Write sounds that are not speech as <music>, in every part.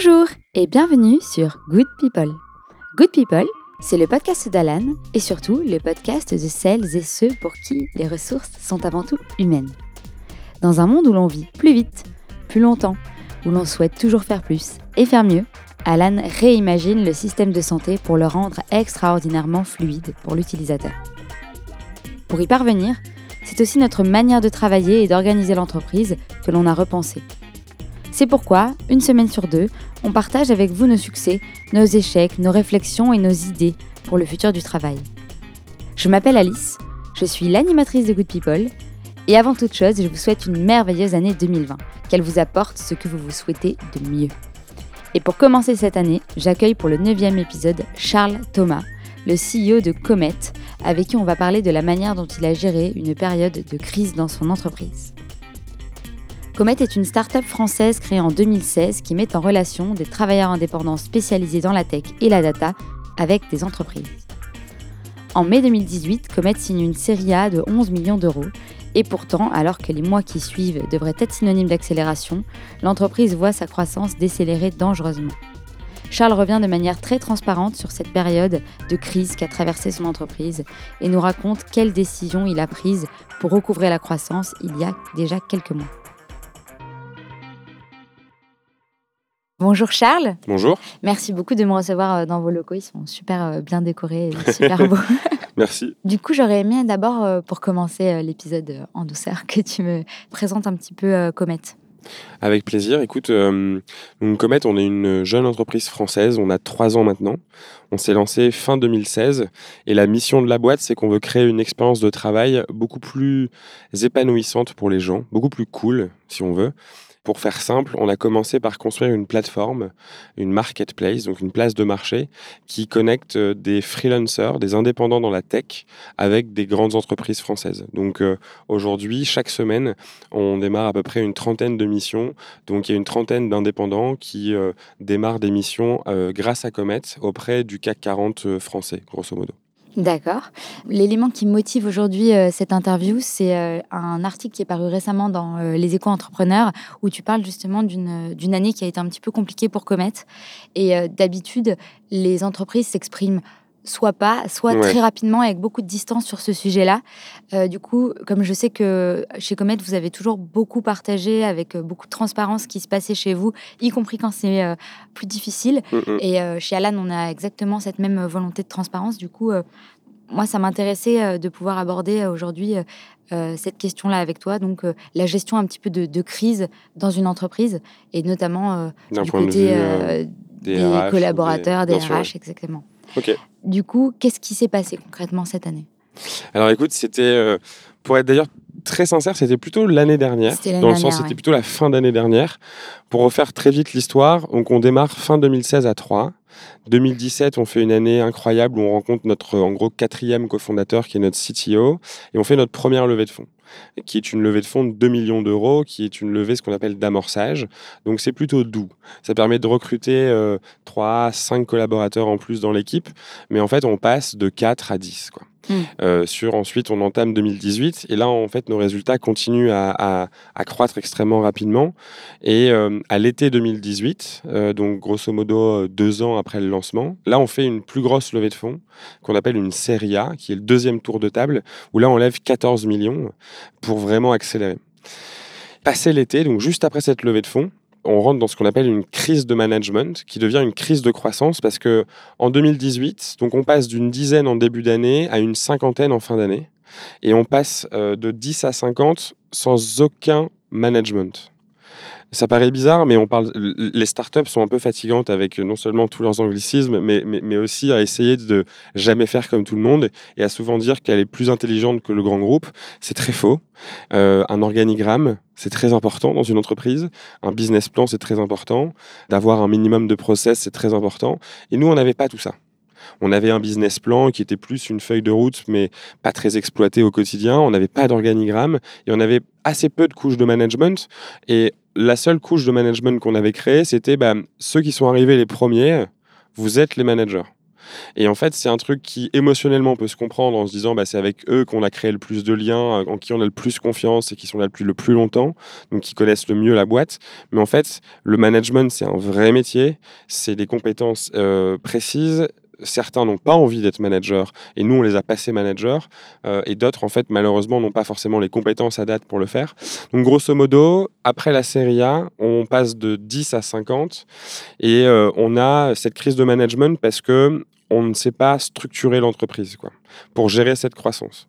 Bonjour et bienvenue sur Good People. Good People, c'est le podcast d'Alan et surtout le podcast de celles et ceux pour qui les ressources sont avant tout humaines. Dans un monde où l'on vit plus vite, plus longtemps, où l'on souhaite toujours faire plus et faire mieux, Alan réimagine le système de santé pour le rendre extraordinairement fluide pour l'utilisateur. Pour y parvenir, c'est aussi notre manière de travailler et d'organiser l'entreprise que l'on a repensée. C'est pourquoi, une semaine sur deux, on partage avec vous nos succès, nos échecs, nos réflexions et nos idées pour le futur du travail. Je m'appelle Alice, je suis l'animatrice de Good People, et avant toute chose, je vous souhaite une merveilleuse année 2020, qu'elle vous apporte ce que vous vous souhaitez de mieux. Et pour commencer cette année, j'accueille pour le neuvième épisode Charles Thomas, le CEO de Comet, avec qui on va parler de la manière dont il a géré une période de crise dans son entreprise. Comet est une start-up française créée en 2016 qui met en relation des travailleurs indépendants spécialisés dans la tech et la data avec des entreprises. En mai 2018, Comet signe une série A de 11 millions d'euros et pourtant, alors que les mois qui suivent devraient être synonymes d'accélération, l'entreprise voit sa croissance décélérer dangereusement. Charles revient de manière très transparente sur cette période de crise qu'a traversée son entreprise et nous raconte quelles décisions il a prises pour recouvrer la croissance il y a déjà quelques mois. Bonjour Charles. Bonjour. Merci beaucoup de me recevoir euh, dans vos locaux. Ils sont super euh, bien décorés et <laughs> super beaux. <laughs> Merci. Du coup, j'aurais aimé d'abord, euh, pour commencer l'épisode en douceur, que tu me présentes un petit peu Comet. Avec plaisir. Écoute, euh, Comet, on est une jeune entreprise française. On a trois ans maintenant. On s'est lancé fin 2016. Et la mission de la boîte, c'est qu'on veut créer une expérience de travail beaucoup plus épanouissante pour les gens, beaucoup plus cool, si on veut. Pour faire simple, on a commencé par construire une plateforme, une marketplace, donc une place de marché, qui connecte euh, des freelancers, des indépendants dans la tech, avec des grandes entreprises françaises. Donc euh, aujourd'hui, chaque semaine, on démarre à peu près une trentaine de missions. Donc il y a une trentaine d'indépendants qui euh, démarrent des missions grâce à Comet auprès du CAC 40 français, grosso modo. D'accord. L'élément qui motive aujourd'hui euh, cette interview, c'est euh, un article qui est paru récemment dans euh, Les Échos Entrepreneurs, où tu parles justement d'une année qui a été un petit peu compliquée pour Comet. Et d'habitude, les entreprises s'expriment soit pas, soit très rapidement avec beaucoup de distance sur ce sujet-là. du coup, comme je sais que chez Comet, vous avez toujours beaucoup partagé avec beaucoup de transparence ce qui se passait chez vous, y compris quand c'est plus difficile. Mm, mm. Et chez Alan, on a exactement cette même volonté de transparence. Du coup, moi, ça m'intéressait de pouvoir aborder aujourd'hui cette question-là avec toi, donc la gestion un petit peu de, crise dans une entreprise, et notamment du côté des, collaborateurs, des, RH, exactement. Du coup, qu'est-ce qui s'est passé concrètement cette année? Alors écoute, c'était, pour être d'ailleurs très sincère, c'était plutôt l'année dernière. Dans le sens, c'était plutôt la fin d'année dernière. Pour refaire très vite l'histoire, donc on démarre fin 2016 à 3. 2017, on fait une année incroyable où on rencontre notre, en gros, quatrième cofondateur qui est notre CTO et on fait notre première levée de fonds qui est une levée de fonds de 2 millions d'euros, qui est une levée ce qu'on appelle d'amorçage. Donc c'est plutôt doux. Ça permet de recruter euh, 3 5 collaborateurs en plus dans l'équipe, mais en fait on passe de 4 à 10. Quoi. Hmm. Euh, sur ensuite, on entame 2018 et là, en fait, nos résultats continuent à, croître extrêmement rapidement. Et euh, à l'été 2018, euh, donc grosso modo deux ans après le lancement, là, on fait une plus grosse levée de fonds qu'on appelle une série A, qui est le deuxième tour de table, où là, on lève 14 millions pour vraiment accélérer. Passé l'été, donc juste après cette levée de fonds, on rentre dans ce qu'on appelle une crise de management qui devient une crise de croissance parce que en 2018, donc on passe d'une dizaine en début d'année à une cinquantaine en fin d'année et on passe euh, de 10 à 50 sans aucun management. Ça paraît bizarre, mais on parle. Les startups sont un peu fatigantes avec non seulement tous leurs anglicismes, mais, mais, aussi à essayer de jamais faire comme tout le monde et à souvent dire qu'elle est plus intelligente que le grand groupe. C'est très faux. Euh, un organigramme, c'est très important dans une entreprise. Un business plan, c'est très important. D'avoir un minimum de process, c'est très important. Et nous, on n'avait pas tout ça. On avait un business plan qui était plus une feuille de route, mais pas très exploité au quotidien. On n'avait pas d'organigramme et on avait assez peu de couches de management. Et la seule couche de management qu'on avait créée, c'était bah, ceux qui sont arrivés les premiers, vous êtes les managers. Et en fait, c'est un truc qui émotionnellement peut se comprendre en se disant bah, c'est avec eux qu'on a créé le plus de liens, en qui on a le plus confiance et qui sont là depuis le plus longtemps, donc qui connaissent le mieux la boîte. Mais en fait, le management, c'est un vrai métier, c'est des compétences précises certains n'ont pas envie d'être manager et nous on les a passés managers euh, et d'autres en fait malheureusement n'ont pas forcément les compétences à date pour le faire. Donc grosso modo, après la série A, on passe de 10 à 50 et euh, on a cette crise de management parce que on ne sait pas structurer l'entreprise quoi pour gérer cette croissance.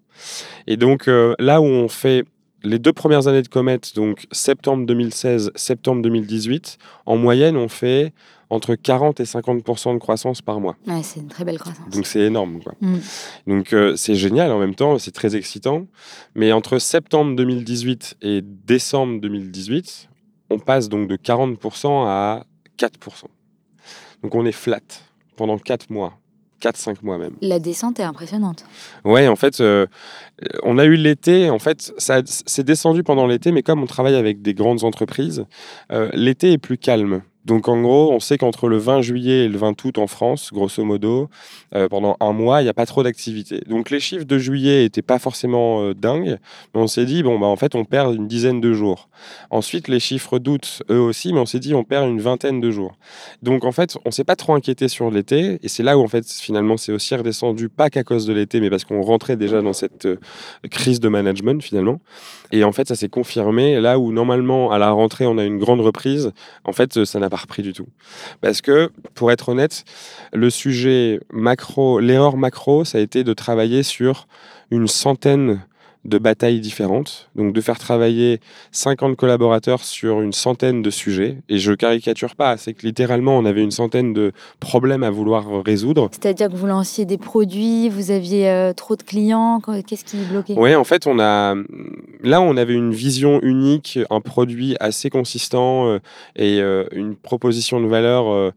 Et donc euh, là où on fait les deux premières années de Comet, donc septembre 2016, septembre 2018, en moyenne, on fait entre 40 et 50 de croissance par mois. Ouais, c'est une très belle croissance. Donc c'est énorme. Quoi. Mm. Donc euh, c'est génial en même temps, c'est très excitant. Mais entre septembre 2018 et décembre 2018, on passe donc de 40% à 4 Donc on est flat pendant 4 mois. 4-5 mois même. La descente est impressionnante. Ouais, en fait, euh, on a eu l'été, en fait, ça c'est descendu pendant l'été, mais comme on travaille avec des grandes entreprises, euh, l'été est plus calme. Donc en gros, on sait qu'entre le 20 juillet et le 20 août en France, grosso modo, euh, pendant un mois, il n'y a pas trop d'activité. Donc les chiffres de juillet n'étaient pas forcément euh, dingues, mais on s'est dit, bon, bah, en fait, on perd une dizaine de jours. Ensuite, les chiffres d'août, eux aussi, mais on s'est dit, on perd une vingtaine de jours. Donc en fait, on s'est pas trop inquiété sur l'été, et c'est là où en fait, finalement, c'est aussi redescendu, pas qu'à cause de l'été, mais parce qu'on rentrait déjà dans cette euh, crise de management, finalement. Et en fait, ça s'est confirmé, là où normalement, à la rentrée, on a une grande reprise, en fait, ça n'a pas repris du tout. Parce que, pour être honnête, le sujet macro, l'erreur macro, ça a été de travailler sur une centaine de batailles différentes, donc de faire travailler 50 collaborateurs sur une centaine de sujets. Et je caricature pas, c'est que littéralement on avait une centaine de problèmes à vouloir résoudre. C'est-à-dire que vous lanciez des produits, vous aviez euh, trop de clients, qu'est-ce qui bloquait? Oui, en fait, on a là on avait une vision unique, un produit assez consistant euh, et euh, une proposition de valeur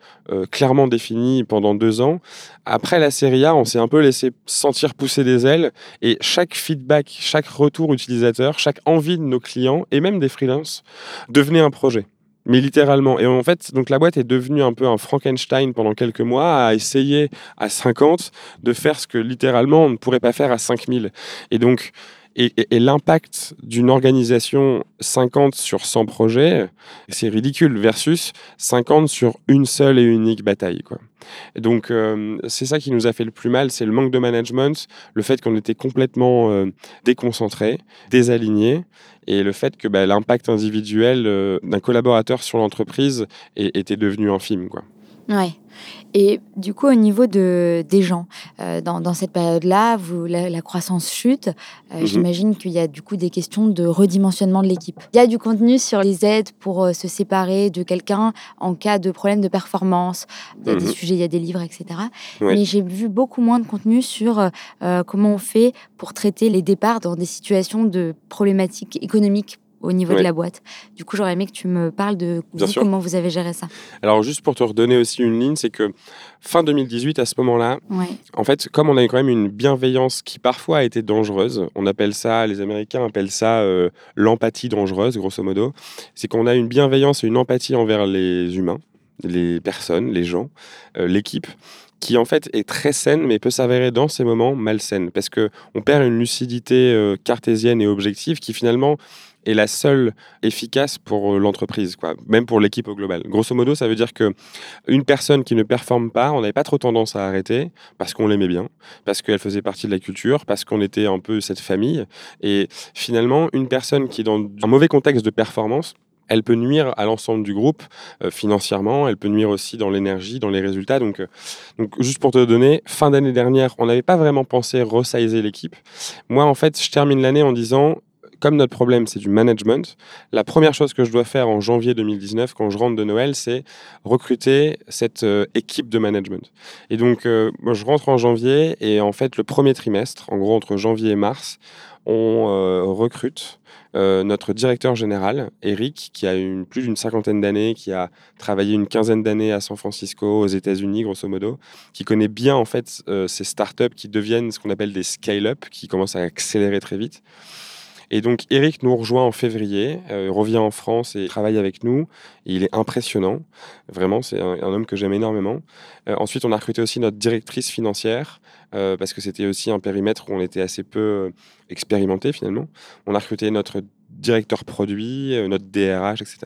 clairement définie pendant deux ans. Après la série A, on s'est un peu laissé sentir pousser des ailes et chaque feedback, chaque retour utilisateur, chaque envie de nos clients et même des freelances devenait un projet. Mais littéralement. Et en fait, donc la boîte est devenue un peu un Frankenstein pendant quelques mois, à essayer à 50 de faire ce que littéralement on ne pourrait pas faire à 5000. Et donc, et, l'impact d'une organisation 50 sur 100 projets, c'est ridicule, versus 50 sur une seule et unique bataille. Donc, euh, c'est ça qui nous a fait le plus mal, c'est le manque de management, le fait qu'on était complètement euh, déconcentré, désaligné, et le fait que bah, l'impact individuel euh, d'un collaborateur sur l'entreprise était devenu infime. Ouais. Et du coup, au niveau de, des gens, euh, dans, cette période-là, la, la, croissance chute. Euh, mhm. J'imagine qu'il y a du coup des questions de redimensionnement de l'équipe. Il y a du contenu sur les aides pour euh, se séparer de quelqu'un en cas de problème de performance. Il y a des mhm. sujets, il y a des livres, etc. Mais j'ai vu beaucoup moins de contenu sur comment on fait pour traiter les départs dans des situations de problématiques économiques au niveau de la boîte. Du coup, j'aurais aimé que tu me parles de comment vous avez géré ça. Alors, juste pour te redonner aussi une ligne, c'est que fin 2018, à ce moment-là, en fait, comme on avait quand même une bienveillance qui parfois a été dangereuse, on appelle ça, les Américains appellent ça euh, l'empathie dangereuse, grosso modo, c'est qu'on a une bienveillance et une empathie envers les humains, les personnes, les gens, euh, l'équipe qui en fait est très saine, mais peut s'avérer dans ces moments malsaine, parce que on perd une lucidité euh, cartésienne et objective qui finalement est la seule efficace pour euh, l'entreprise, quoi, même pour l'équipe au global. Grosso modo, ça veut dire que une personne qui ne performe pas, on n'avait pas trop tendance à arrêter parce qu'on l'aimait bien, parce qu'elle faisait partie de la culture, parce qu'on était un peu cette famille. Et finalement, une personne qui est dans un mauvais contexte de performance, elle peut nuire à l'ensemble du groupe euh, financièrement, elle peut nuire aussi dans l'énergie, dans les résultats. Donc, euh, donc juste pour te donner, fin d'année dernière, on n'avait pas vraiment pensé resizer l'équipe. Moi, en fait, je termine l'année en disant comme notre problème, c'est du management, la première chose que je dois faire en janvier 2019, quand je rentre de Noël, c'est recruter cette euh, équipe de management. Et donc, euh, je rentre en janvier et en fait, le premier trimestre, en gros entre janvier et mars, on euh, recrute notre directeur général, Eric, qui a plus d'une cinquantaine d'années, qui a travaillé une quinzaine d'années à San Francisco, aux États-Unis, grosso modo, qui connaît bien en fait ces startups qui deviennent ce qu'on appelle des scale-up, qui commencent à accélérer très vite. Et donc Eric nous rejoint en février, euh, revient en France et travaille avec nous. il est impressionnant, vraiment, c'est un, homme que j'aime énormément. Euh, ensuite, on a recruté aussi notre directrice financière, euh, parce que c'était aussi un périmètre où on était assez peu expérimenté finalement. On a recruté notre directeur produit, notre DRH, etc.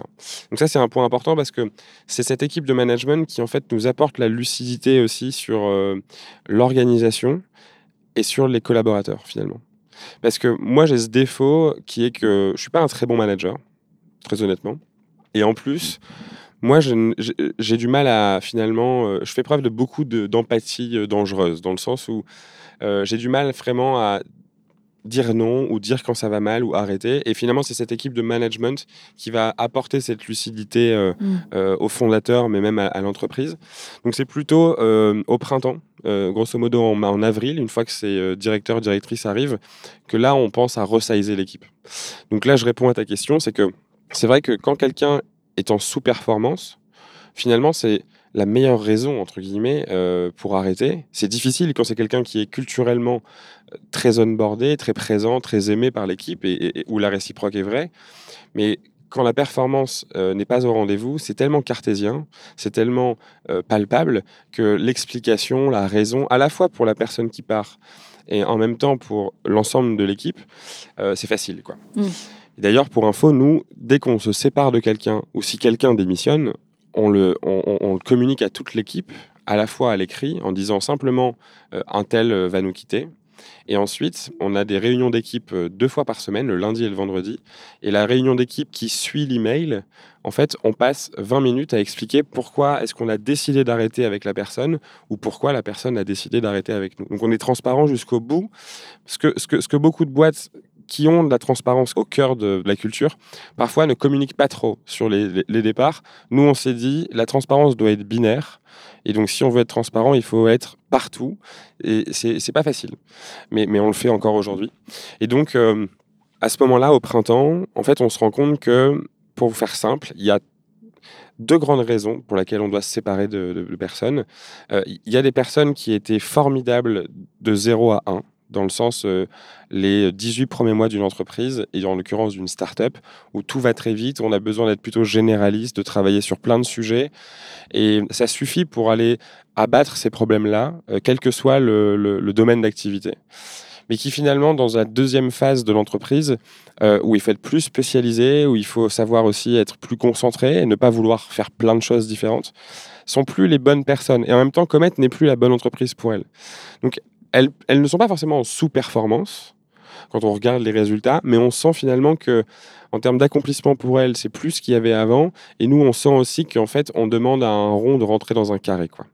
Donc ça, c'est un point important parce que c'est cette équipe de management qui en fait nous apporte la lucidité aussi sur l'organisation et sur les collaborateurs finalement. Parce que moi, j'ai ce défaut qui est que je suis pas un très bon manager, très honnêtement. Et en plus, moi, j'ai du mal à finalement. Euh, je fais preuve de beaucoup d'empathie euh, dangereuse, dans le sens où euh, j'ai du mal vraiment à dire non ou dire quand ça va mal ou arrêter. Et finalement, c'est cette équipe de management qui va apporter cette lucidité euh, mm. euh, aux fondateurs, mais même à, l'entreprise. Donc c'est plutôt euh, au printemps, grosso modo en, en, avril, une fois que ces directeurs, directrices arrivent, que là, on pense à resizer l'équipe. Donc là, je réponds à ta question, c'est que c'est vrai que quand quelqu'un est en sous-performance, finalement, c'est la meilleure raison, entre guillemets, euh, pour arrêter. C'est difficile quand c'est quelqu'un qui est culturellement euh, très onboardé, très présent, très aimé par l'équipe et, où la réciproque est vraie. Mais quand la performance euh, n'est pas au rendez-vous, c'est tellement cartésien, c'est tellement palpable que l'explication, la raison, à la fois pour la personne qui part et en même temps pour l'ensemble de l'équipe, c'est facile. quoi. Mmh. D'ailleurs, pour info, nous, dès qu'on se sépare de quelqu'un ou si quelqu'un démissionne, on le, communique à toute l'équipe, à la fois à l'écrit, en disant simplement euh, un tel euh, va nous quitter. Et ensuite, on a des réunions d'équipe euh, deux fois par semaine, le lundi et le vendredi. Et la réunion d'équipe qui suit l'email, en fait, on passe 20 minutes à expliquer pourquoi est-ce qu'on a décidé d'arrêter avec la personne ou pourquoi la personne a décidé d'arrêter avec nous. Donc on est transparent jusqu'au bout. Que, ce que beaucoup de boîtes qui ont de la transparence au cœur de, la culture, parfois ne communiquent pas trop sur les, départs. Nous, on s'est dit, la transparence doit être binaire. Et donc, si on veut être transparent, il faut être partout. Et c'est pas facile. Mais, mais on le fait encore aujourd'hui. Et donc, euh, à ce moment-là, au printemps, en fait, on se rend compte que, pour vous faire simple, il y a deux grandes raisons pour lesquelles on doit se séparer de, personnes. Euh, il y a des personnes qui étaient formidables de 0 à 1 dans le sens euh, les 18 premiers mois d'une entreprise, et en l'occurrence d'une start-up, où tout va très vite, on a besoin d'être plutôt généraliste, de travailler sur plein de sujets, et ça suffit pour aller abattre ces problèmes-là, euh, quel que soit le, domaine d'activité. Mais qui finalement, dans la deuxième phase de l'entreprise, euh, où il faut être plus spécialisé, où il faut savoir aussi être plus concentré et ne pas vouloir faire plein de choses différentes, sont plus les bonnes personnes. Et en même temps, Comet n'est plus la bonne entreprise pour elles. Donc elles, ne sont pas forcément en sous-performance quand on regarde les résultats, mais on sent finalement que en termes d'accomplissement pour elles, c'est plus qu'il y avait avant. Et nous, on sent aussi qu'en fait, on demande à un rond de rentrer dans un carré. Quoi.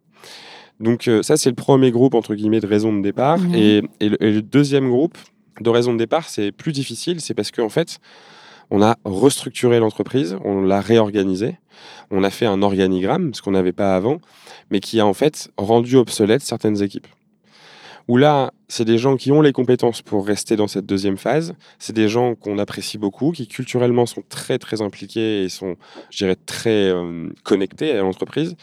Donc euh, ça, c'est le premier groupe, entre guillemets, de raisons de départ. Mmh. Et, le, deuxième groupe de raisons de départ, c'est plus difficile, c'est parce qu'en fait, on a restructuré l'entreprise, on l'a réorganisée, on a fait un organigramme, ce qu'on n'avait pas avant, mais qui a en fait rendu obsolète certaines équipes où là, c'est des gens qui ont les compétences pour rester dans cette deuxième phase. C'est des gens qu'on apprécie beaucoup, qui culturellement sont très très impliqués et sont, je dirais, très euh, connectés à l'entreprise.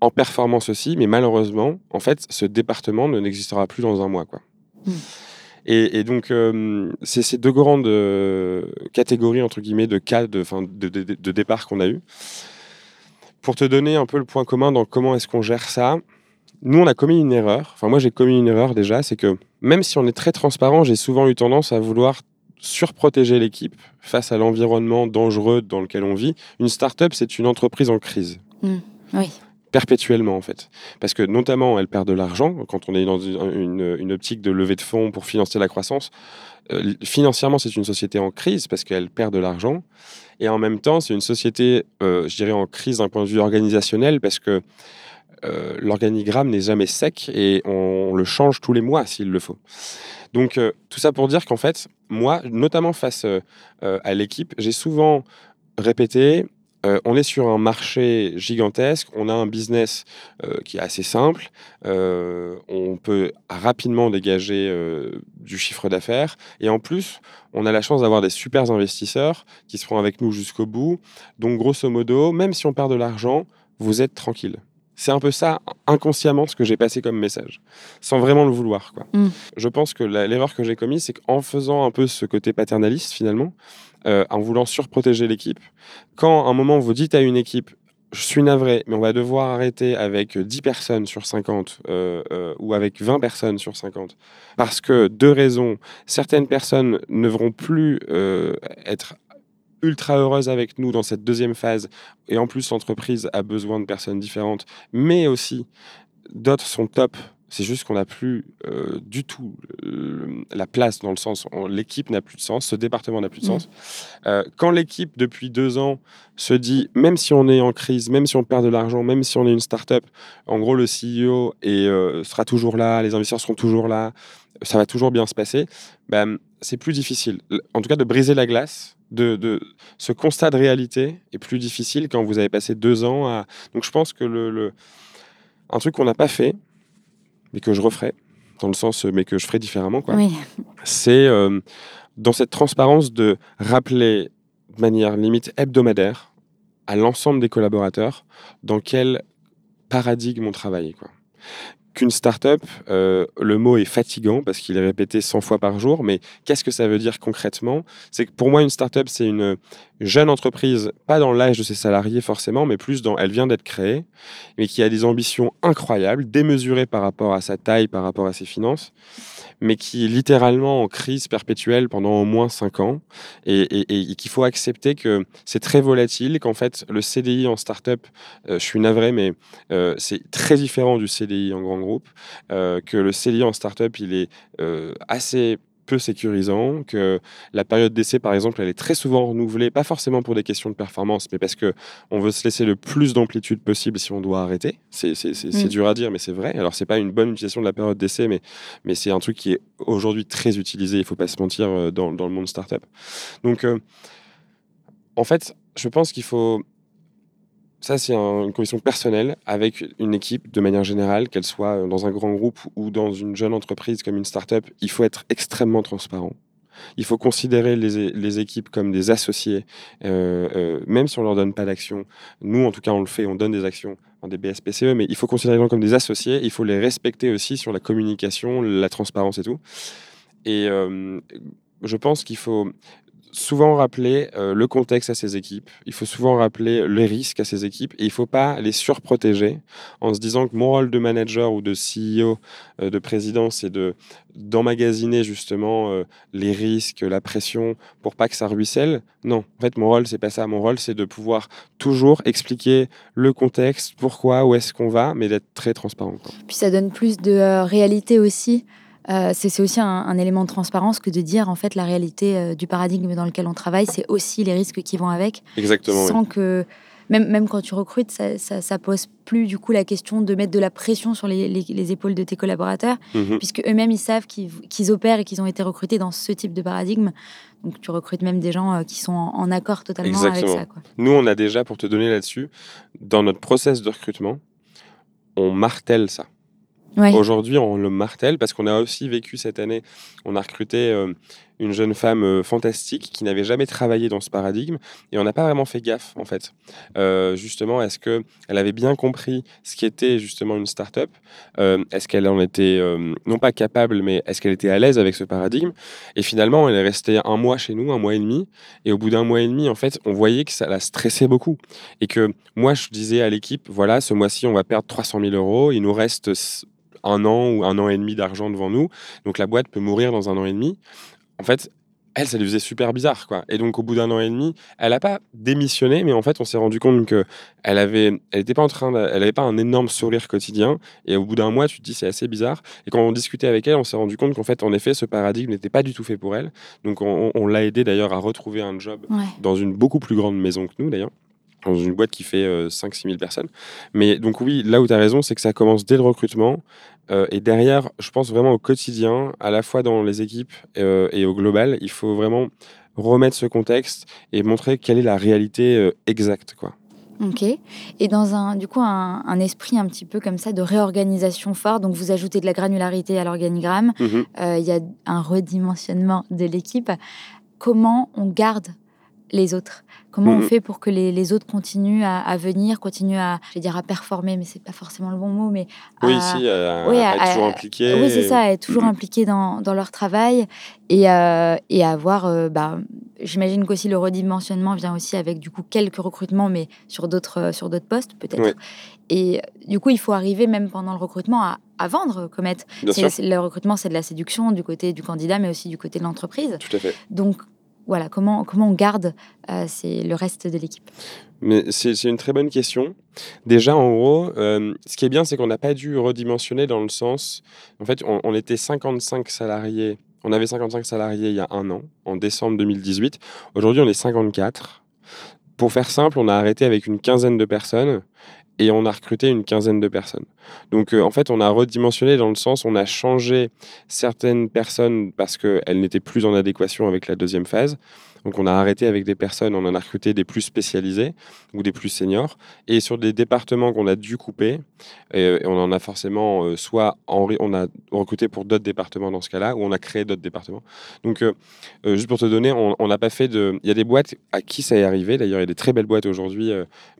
En performance aussi, mais malheureusement, en fait, ce département ne n'existera plus dans un mois. Quoi. Hmm. Et, donc, euh, c'est ces deux grandes euh, catégories, entre guillemets, de cas de, de, de, de départ qu'on a eu. Pour te donner un peu le point commun dans comment est-ce qu'on gère ça, nous, on a commis une erreur. Enfin, moi, j'ai commis une erreur déjà. C'est que même si on est très transparent, j'ai souvent eu tendance à vouloir surprotéger l'équipe face à l'environnement dangereux dans lequel on vit. Une start-up, c'est une entreprise en crise. Mmh. oui. Perpétuellement, en fait. Parce que notamment, elle perd de l'argent quand on est dans une, optique de levée de fonds pour financer la croissance. Euh, financièrement, c'est une société en crise parce qu'elle perd de l'argent. Et en même temps, c'est une société, euh, je dirais, en crise d'un point de vue organisationnel parce que euh, l'organigramme n'est jamais sec et on, le change tous les mois s'il le faut. Donc euh, tout ça pour dire qu'en fait, moi, notamment face euh, à l'équipe, j'ai souvent répété, on est sur un marché gigantesque, on a un business qui est assez simple, on peut rapidement dégager du chiffre d'affaires, et en plus, on a la chance d'avoir des super investisseurs qui seront avec nous jusqu'au bout. Donc grosso modo, même si on perd de l'argent, vous êtes tranquille C'est un peu ça, inconsciemment, ce que j'ai passé comme message, sans vraiment le vouloir. Quoi. Mm. Je pense que l'erreur que j'ai commise, c'est qu'en faisant un peu ce côté paternaliste, finalement, euh, en voulant surprotéger l'équipe, quand à un moment vous dites à une équipe, je suis navré, mais on va devoir arrêter avec 10 personnes sur 50 euh, euh, ou avec 20 personnes sur 50. Parce que, deux raisons, certaines personnes ne vont plus euh, être ultra heureuses avec nous dans cette deuxième phase, et en plus l'entreprise a besoin de personnes différentes, mais aussi d'autres sont top c'est juste qu'on n'a plus euh, du tout euh, la place dans le sens, l'équipe n'a plus de sens, ce département n'a plus de mmh. sens. Euh, quand l'équipe, depuis deux ans, se dit, même si on est en crise, même si on perd de l'argent, même si on est une start-up, en gros, le CEO sera toujours là, les investisseurs seront toujours là, ça va toujours bien se passer, ben, c'est plus difficile. En tout cas, de briser la glace, de, ce constat de réalité est plus difficile quand vous avez passé deux ans à. Donc, je pense que le un truc qu'on n'a pas fait, mais que je referai, dans le sens, mais que je ferai différemment, quoi. C'est euh, dans cette transparence de rappeler de manière limite hebdomadaire à l'ensemble des collaborateurs dans quel paradigme on travaille, quoi qu'une start-up, euh, le mot est fatigant parce qu'il est répété 100 fois par jour, mais qu'est-ce que ça veut dire concrètement? C'est que pour moi, une start-up, c'est une jeune entreprise, pas dans l'âge de ses salariés forcément, mais plus dans elle vient d'être créée, mais qui a des ambitions incroyables, démesurées par rapport à sa taille, par rapport à ses finances, mais qui est littéralement en crise perpétuelle pendant au moins 5 ans, et, qu'il faut accepter que c'est très volatile, qu'en fait, le CDI en start-up, euh, je suis navré, mais euh, c'est très différent du CDI en grand groupe euh, que le CELI en startup, il est euh, assez peu sécurisant, que la période d'essai, par exemple, elle est très souvent renouvelée, pas forcément pour des questions de performance, mais parce que on veut se laisser le plus d'amplitude possible si on doit arrêter. C'est mm. dur à dire, mais c'est vrai. Alors, c'est pas une bonne utilisation de la période d'essai, mais, mais c'est un truc qui est aujourd'hui très utilisé, il faut pas se mentir, euh, dans, dans le monde startup. Donc, en fait, je pense qu'il faut ça, c'est une conviction personnelle avec une équipe de manière générale, qu'elle soit euh, dans un grand groupe ou dans une jeune entreprise comme une start-up. Il faut être extrêmement transparent. Il faut considérer les, équipes comme des associés, euh, euh, même si on leur donne pas d'action. Nous, en tout cas, on le fait, on donne des actions, des BSPCE, mais il faut considérer les gens comme des associés. Il faut les respecter aussi sur la communication, la transparence et tout. Et je pense qu'il faut souvent rappeler euh, le contexte à ces équipes, il faut souvent rappeler les risques à ces équipes et il ne faut pas les surprotéger en se disant que mon rôle de manager ou de CEO, euh, de président, c'est de d'emmagasiner justement euh, les risques, la pression pour pas que ça ruisselle. Non, en fait mon rôle c'est pas ça, mon rôle c'est de pouvoir toujours expliquer le contexte, pourquoi, où est-ce qu'on va, mais d'être très transparent. Puis ça donne plus de réalité aussi. Euh, c'est aussi un, élément de transparence que de dire en fait la réalité euh, du paradigme dans lequel on travaille, c'est aussi les risques qui vont avec. Exactement. Sans que même, même quand tu recrutes, ça, ça, pose plus du coup la question de mettre de la pression sur les, les, épaules de tes collaborateurs, mhm. puisque eux-mêmes ils savent qu'ils opèrent et qu'ils ont été recrutés dans ce type de paradigme. Donc tu recrutes même des gens euh, qui sont en, accord totalement avec ça. Nous, on a déjà, pour te donner là-dessus, dans notre process de recrutement, on martèle ça. Aujourd'hui, on le martèle parce qu'on a aussi vécu cette année, on a recruté euh, une jeune femme euh, fantastique qui n'avait jamais travaillé dans ce paradigme et on n'a pas vraiment fait gaffe en fait. Euh, justement, est-ce que elle avait bien compris ce qui était justement une start-up? Est-ce qu'elle en était non pas capable, mais est-ce qu'elle était à l'aise avec ce paradigme? Et finalement, elle est restée un mois chez nous, un mois et demi, et au bout d'un mois et demi, en fait, on voyait que ça la stressait beaucoup et que moi, je disais à l'équipe, voilà, ce mois-ci, on va perdre 300 000 euros, il nous reste un an ou un an et demi d'argent devant nous. Donc la boîte peut mourir dans un an et demi. En fait, elle, ça lui faisait super bizarre, quoi. Et donc, au bout d'un an et demi, elle n'a pas démissionné, mais en fait, on s'est rendu compte que elle avait, elle était pas en train, elle avait pas un énorme sourire quotidien. Et au bout d'un mois, tu te dis, c'est assez bizarre. Et quand on discutait avec elle, on s'est rendu compte qu'en fait, en effet, ce paradigme n'était pas du tout fait pour elle. Donc, on, l'a aidé d'ailleurs à retrouver un job dans une beaucoup plus grande maison que nous, d'ailleurs dans une boîte qui fait 5-6 euh, 000 personnes. Mais donc oui, là où tu as raison, c'est que ça commence dès le recrutement. Euh, et derrière, je pense vraiment au quotidien, à la fois dans les équipes euh, et au global, il faut vraiment remettre ce contexte et montrer quelle est la réalité exacte. Quoi. Ok. Et dans un, du coup, un, esprit un petit peu comme ça de réorganisation fort, donc vous ajoutez de la granularité à l'organigramme, mmh il y a un redimensionnement de l'équipe. Comment on garde les autres Comment on fait pour que les, autres continuent à, venir, continuent à, je vais dire à performer, mais c'est pas forcément le bon mot, mais oui, si, à, être toujours impliqué. Oui, c'est ça, être toujours impliqué dans, dans, leur travail et, euh, et avoir, euh, bah, j'imagine qu'aussi le redimensionnement vient aussi avec du coup quelques recrutements, mais sur d'autres sur d'autres postes peut-être. Et du coup, il faut arriver même pendant le recrutement à, à vendre Comet. Le recrutement, c'est de la séduction du côté du candidat, mais aussi du côté de l'entreprise. Tout à fait. Donc voilà, comment, comment on garde euh, le reste de l'équipe Mais c'est une très bonne question. Déjà, en gros, euh, ce qui est bien, c'est qu'on n'a pas dû redimensionner dans le sens. En fait, on, était 55 salariés. On avait 55 salariés il y a un an, en décembre 2018. Aujourd'hui, on est 54. Pour faire simple, on a arrêté avec une quinzaine de personnes et on a recruté une quinzaine de personnes. Donc euh, en fait, on a redimensionné dans le sens, on a changé certaines personnes parce qu'elles n'étaient plus en adéquation avec la deuxième phase. Donc on a arrêté avec des personnes, on en a recruté des plus spécialisés ou des plus seniors. Et sur des départements qu'on a dû couper, et, on en a forcément euh, soit on a recruté pour d'autres départements dans ce cas-là, ou on a créé d'autres départements. Donc euh, euh, juste pour te donner, on n'a pas fait de... Il y a des boîtes à qui ça est arrivé, d'ailleurs il y a des très belles boîtes aujourd'hui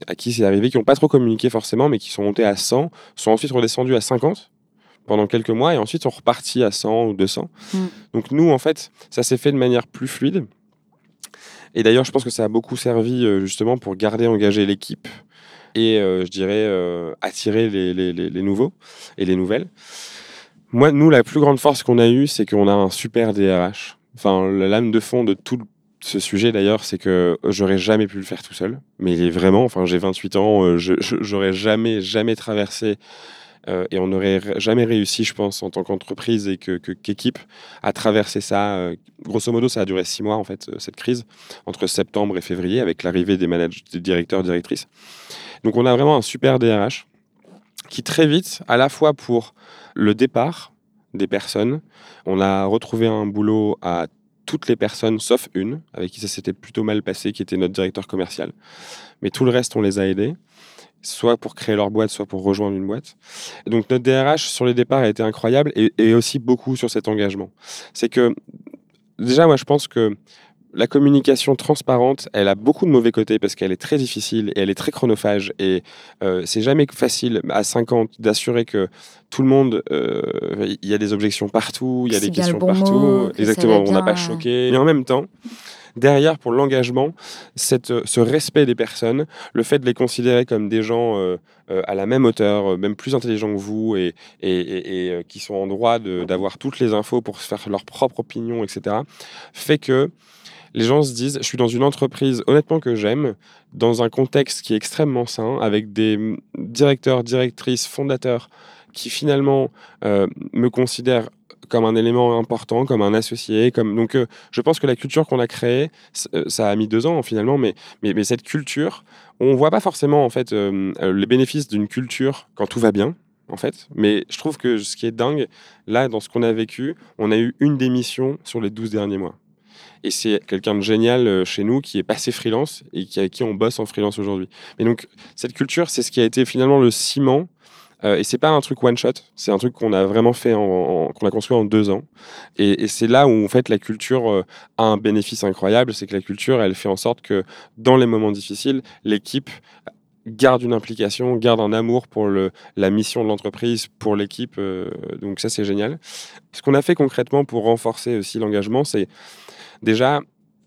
à qui c'est arrivé, qui n'ont pas trop communiqué forcément, mais qui sont montées à 100, sont ensuite redescendues à 50 pendant quelques mois et ensuite sont repartis à 100 ou 200. Mm. Donc nous, en fait, ça s'est fait de manière plus fluide. Et d'ailleurs, je pense que ça a beaucoup servi euh, justement pour garder engagée l'équipe et, euh, je dirais, euh, attirer les, les, les, nouveaux et les nouvelles. Moi, nous, la plus grande force qu'on a eue, c'est qu'on a un super DRH. Enfin, la lame de fond de tout ce sujet d'ailleurs, c'est que j'aurais jamais pu le faire tout seul. Mais il est vraiment, enfin, j'ai 28 ans, je j'aurais jamais, jamais traversé euh, et on n'aurait jamais réussi, je pense, en tant qu'entreprise et qu'équipe, à traverser ça. Euh, grosso modo, ça a duré six mois, en fait, euh, cette crise, entre septembre et février, avec l'arrivée des des directeurs, directrices. Donc, on a vraiment un super DRH qui, très vite, à la fois pour le départ des personnes, on a retrouvé un boulot à toutes les personnes, sauf une, avec qui ça s'était plutôt mal passé, qui était notre directeur commercial. Mais tout le reste, on les a aidés soit pour créer leur boîte, soit pour rejoindre une boîte. donc notre DRH sur les départs a été incroyable et, aussi beaucoup sur cet engagement. C'est que déjà, moi je pense que la communication transparente, elle a beaucoup de mauvais côtés parce qu'elle est très difficile et elle est très chronophage et euh, c'est jamais facile à 50 d'assurer que tout le monde, euh, il y a des objections partout, il y a des questions partout, exactement, on n'a pas choqué. Mais en même temps, derrière pour l'engagement, ce respect des personnes, le fait de les considérer comme des gens euh, euh, à la même hauteur, même plus intelligents que vous et, et, qui sont en droit d'avoir toutes les infos pour se faire leur propre opinion, etc., fait que les gens se disent, je suis dans une entreprise honnêtement que j'aime, dans un contexte qui est extrêmement sain, avec des directeurs, directrices, fondateurs qui finalement me considèrent comme un élément important, comme un associé. Comme... Donc, euh, je pense que la culture qu'on a créée, euh, ça a mis deux ans finalement, mais, mais, mais cette culture, on voit pas forcément en fait euh, les bénéfices d'une culture quand tout va bien. En fait, mais je trouve que ce qui est dingue, là, dans ce qu'on a vécu, on a eu une démission sur les 12 derniers mois. Et c'est quelqu'un de génial chez nous qui est passé freelance et qui, avec qui on bosse en freelance aujourd'hui. Mais donc, cette culture, c'est ce qui a été finalement le ciment euh, et c'est pas un truc one shot, c'est un truc qu'on a vraiment fait, qu'on a construit en deux ans. Et, c'est là où en fait la culture euh, a un bénéfice incroyable, c'est que la culture, elle fait en sorte que dans les moments difficiles, l'équipe garde une implication, garde un amour pour le, la mission de l'entreprise, pour l'équipe. Euh, donc ça, c'est génial. Ce qu'on a fait concrètement pour renforcer aussi l'engagement, c'est déjà,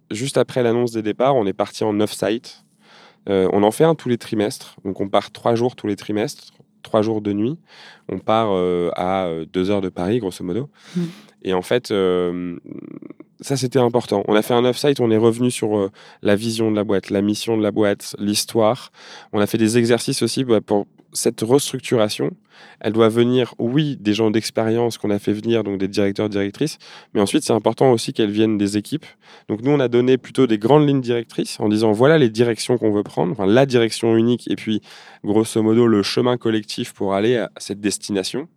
juste après l'annonce des départs, on est parti en off-site. on en fait un tous les trimestres. Donc on part trois jours tous les trimestres trois jours de nuit. On part euh, à euh, deux heures de Paris, grosso modo. Mm. Et en fait, euh, ça, c'était important. On a fait un off-site, on est revenu sur la vision de la boîte, la mission de la boîte, l'histoire. On a fait des exercices aussi bah, pour cette restructuration, elle doit venir, oui, des gens d'expérience qu'on a fait venir, donc des directeurs, directrices, mais ensuite c'est important aussi qu'elles viennent des équipes. Donc nous, on a donné plutôt des grandes lignes directrices en disant voilà les directions qu'on veut prendre, la direction unique, et puis grosso modo le chemin collectif pour aller à cette destination.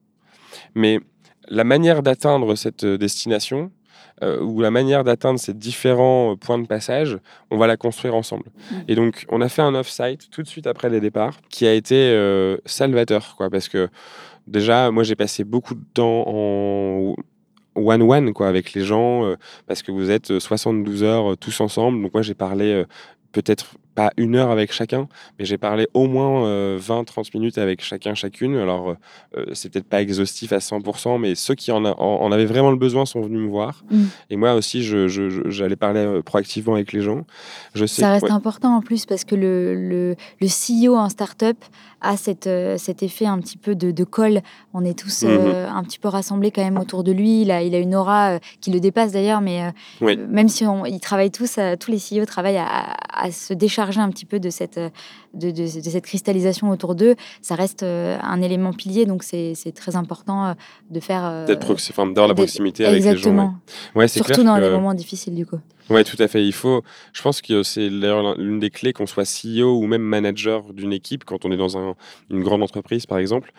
Mais la manière d'atteindre cette destination, euh, ou la manière d'atteindre ces différents euh, points de passage, on va la construire ensemble. Mm. Et donc, on a fait un off-site tout de suite après les départs qui a été euh, salvateur, quoi, parce que déjà, moi, j'ai passé beaucoup de temps en, one-one quoi, avec les gens, parce que vous êtes 72 heures tous ensemble. Donc moi, j'ai parlé peut-être pas une heure avec chacun, mais j'ai parlé au moins 20-30 minutes avec chacun, chacune. Alors, c'est peut-être pas exhaustif à 100%, mais ceux qui en, en, avaient vraiment le besoin sont venus me voir. Mm. Et moi aussi, j'allais je, parler proactivement avec les gens. Je sais Ça reste important en plus parce que le, le, le CEO en startup a cette, cet effet un petit peu de, de colle. On est tous mm-hmm. un petit peu rassemblés quand même autour de lui. Il a, il a une aura qui le dépasse d'ailleurs, mais même si on, ils travaillent tous, tous les CEO travaillent à, à se décharger un petit peu de cette, de, de, cette cristallisation autour d'eux, ça reste euh, un élément pilier. Donc, c'est très important euh, de faire. Euh, D'être d'avoir la proximité avec les gens. Ouais. Surtout dans les moments difficiles, du coup. Oui, tout à fait. Il faut, je pense que c'est d'ailleurs l'une des clés qu'on soit CEO ou même manager d'une équipe quand on est dans un, une grande entreprise, par exemple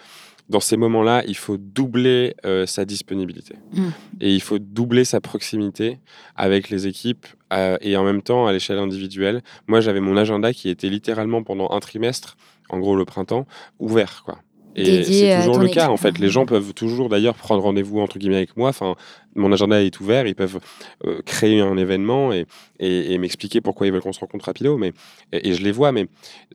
dans ces moments-là, il faut doubler euh, sa disponibilité. Mm. Et il faut doubler sa proximité avec les équipes euh, et en même temps à l'échelle individuelle. Moi, j'avais mon agenda qui était littéralement pendant un trimestre, en gros le printemps, ouvert. quoi. Et c'est toujours le cas, en fait. Les gens peuvent toujours, d'ailleurs, prendre rendez-vous, entre guillemets, avec moi. Enfin, mon agenda est ouvert. Ils peuvent euh, créer un événement et, et, m'expliquer pourquoi ils veulent qu'on se rencontre rapido. Mais, et, je les vois. Mais